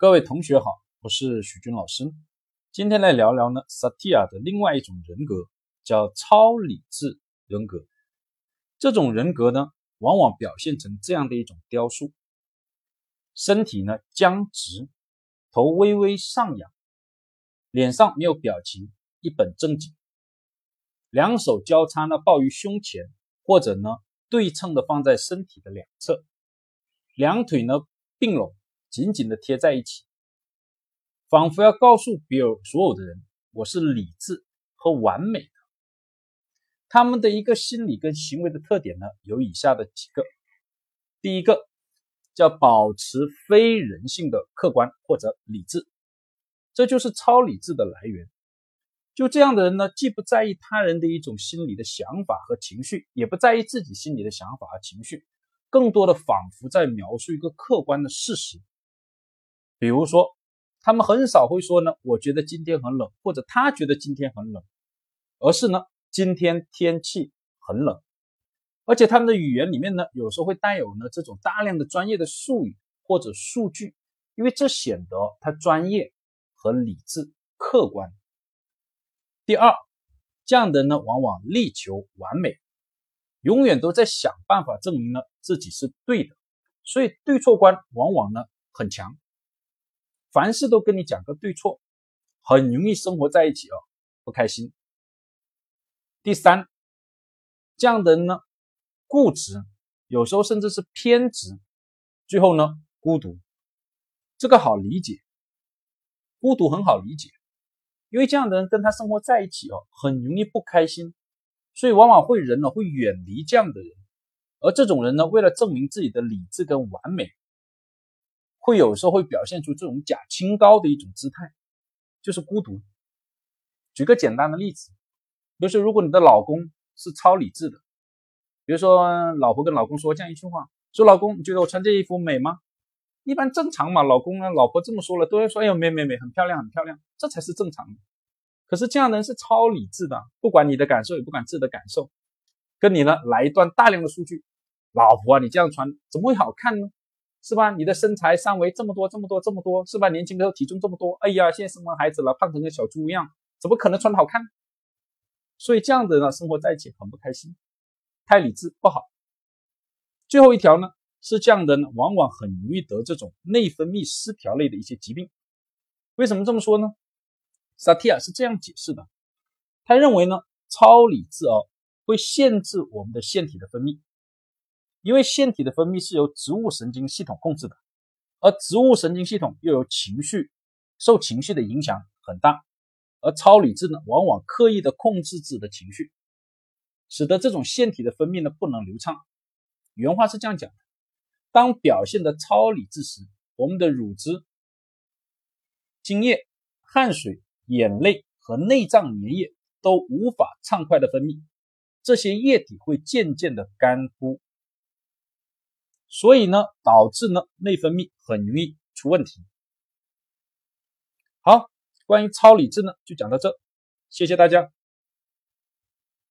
各位同学好，我是许军老师。今天来聊聊呢，萨提亚的另外一种人格，叫超理智人格。这种人格呢，往往表现成这样的一种雕塑：身体呢僵直，头微微上扬，脸上没有表情，一本正经，两手交叉呢抱于胸前，或者呢对称的放在身体的两侧，两腿呢并拢。紧紧的贴在一起，仿佛要告诉别人所有的人，我是理智和完美的。他们的一个心理跟行为的特点呢，有以下的几个：第一个叫保持非人性的客观或者理智，这就是超理智的来源。就这样的人呢，既不在意他人的一种心理的想法和情绪，也不在意自己心里的想法和情绪，更多的仿佛在描述一个客观的事实。比如说，他们很少会说呢，我觉得今天很冷，或者他觉得今天很冷，而是呢，今天天气很冷，而且他们的语言里面呢，有时候会带有呢这种大量的专业的术语或者数据，因为这显得他专业和理智、客观。第二，这样的人呢，往往力求完美，永远都在想办法证明呢自己是对的，所以对错观往往呢很强。凡事都跟你讲个对错，很容易生活在一起哦，不开心。第三，这样的人呢，固执，有时候甚至是偏执，最后呢，孤独。这个好理解，孤独很好理解，因为这样的人跟他生活在一起哦，很容易不开心，所以往往会人呢会远离这样的人，而这种人呢，为了证明自己的理智跟完美。会有时候会表现出这种假清高的一种姿态，就是孤独。举个简单的例子，比如说，如果你的老公是超理智的，比如说，老婆跟老公说这样一句话：“说老公，你觉得我穿这衣服美吗？”一般正常嘛，老公呢，老婆这么说了，都会说：“哎呦，美美美，很漂亮，很漂亮。”这才是正常的。可是这样的人是超理智的，不管你的感受，也不管自己的感受，跟你呢来一段大量的数据：“老婆啊，你这样穿怎么会好看呢？”是吧？你的身材三围这么多，这么多，这么多，是吧？年轻的时候体重这么多，哎呀，现在生完孩子了，胖成个小猪一样，怎么可能穿的好看？所以这样的人呢，生活在一起很不开心，太理智不好。最后一条呢，是这样的呢，往往很容易得这种内分泌失调类的一些疾病。为什么这么说呢？萨提亚是这样解释的，他认为呢，超理智哦，会限制我们的腺体的分泌。因为腺体的分泌是由植物神经系统控制的，而植物神经系统又有情绪，受情绪的影响很大，而超理智呢，往往刻意的控制自己的情绪，使得这种腺体的分泌呢不能流畅。原话是这样讲的：当表现的超理智时，我们的乳汁、精液、汗水、眼泪和内脏粘液都无法畅快的分泌，这些液体会渐渐的干枯。所以呢，导致呢内分泌很容易出问题。好，关于超理智呢，就讲到这，谢谢大家。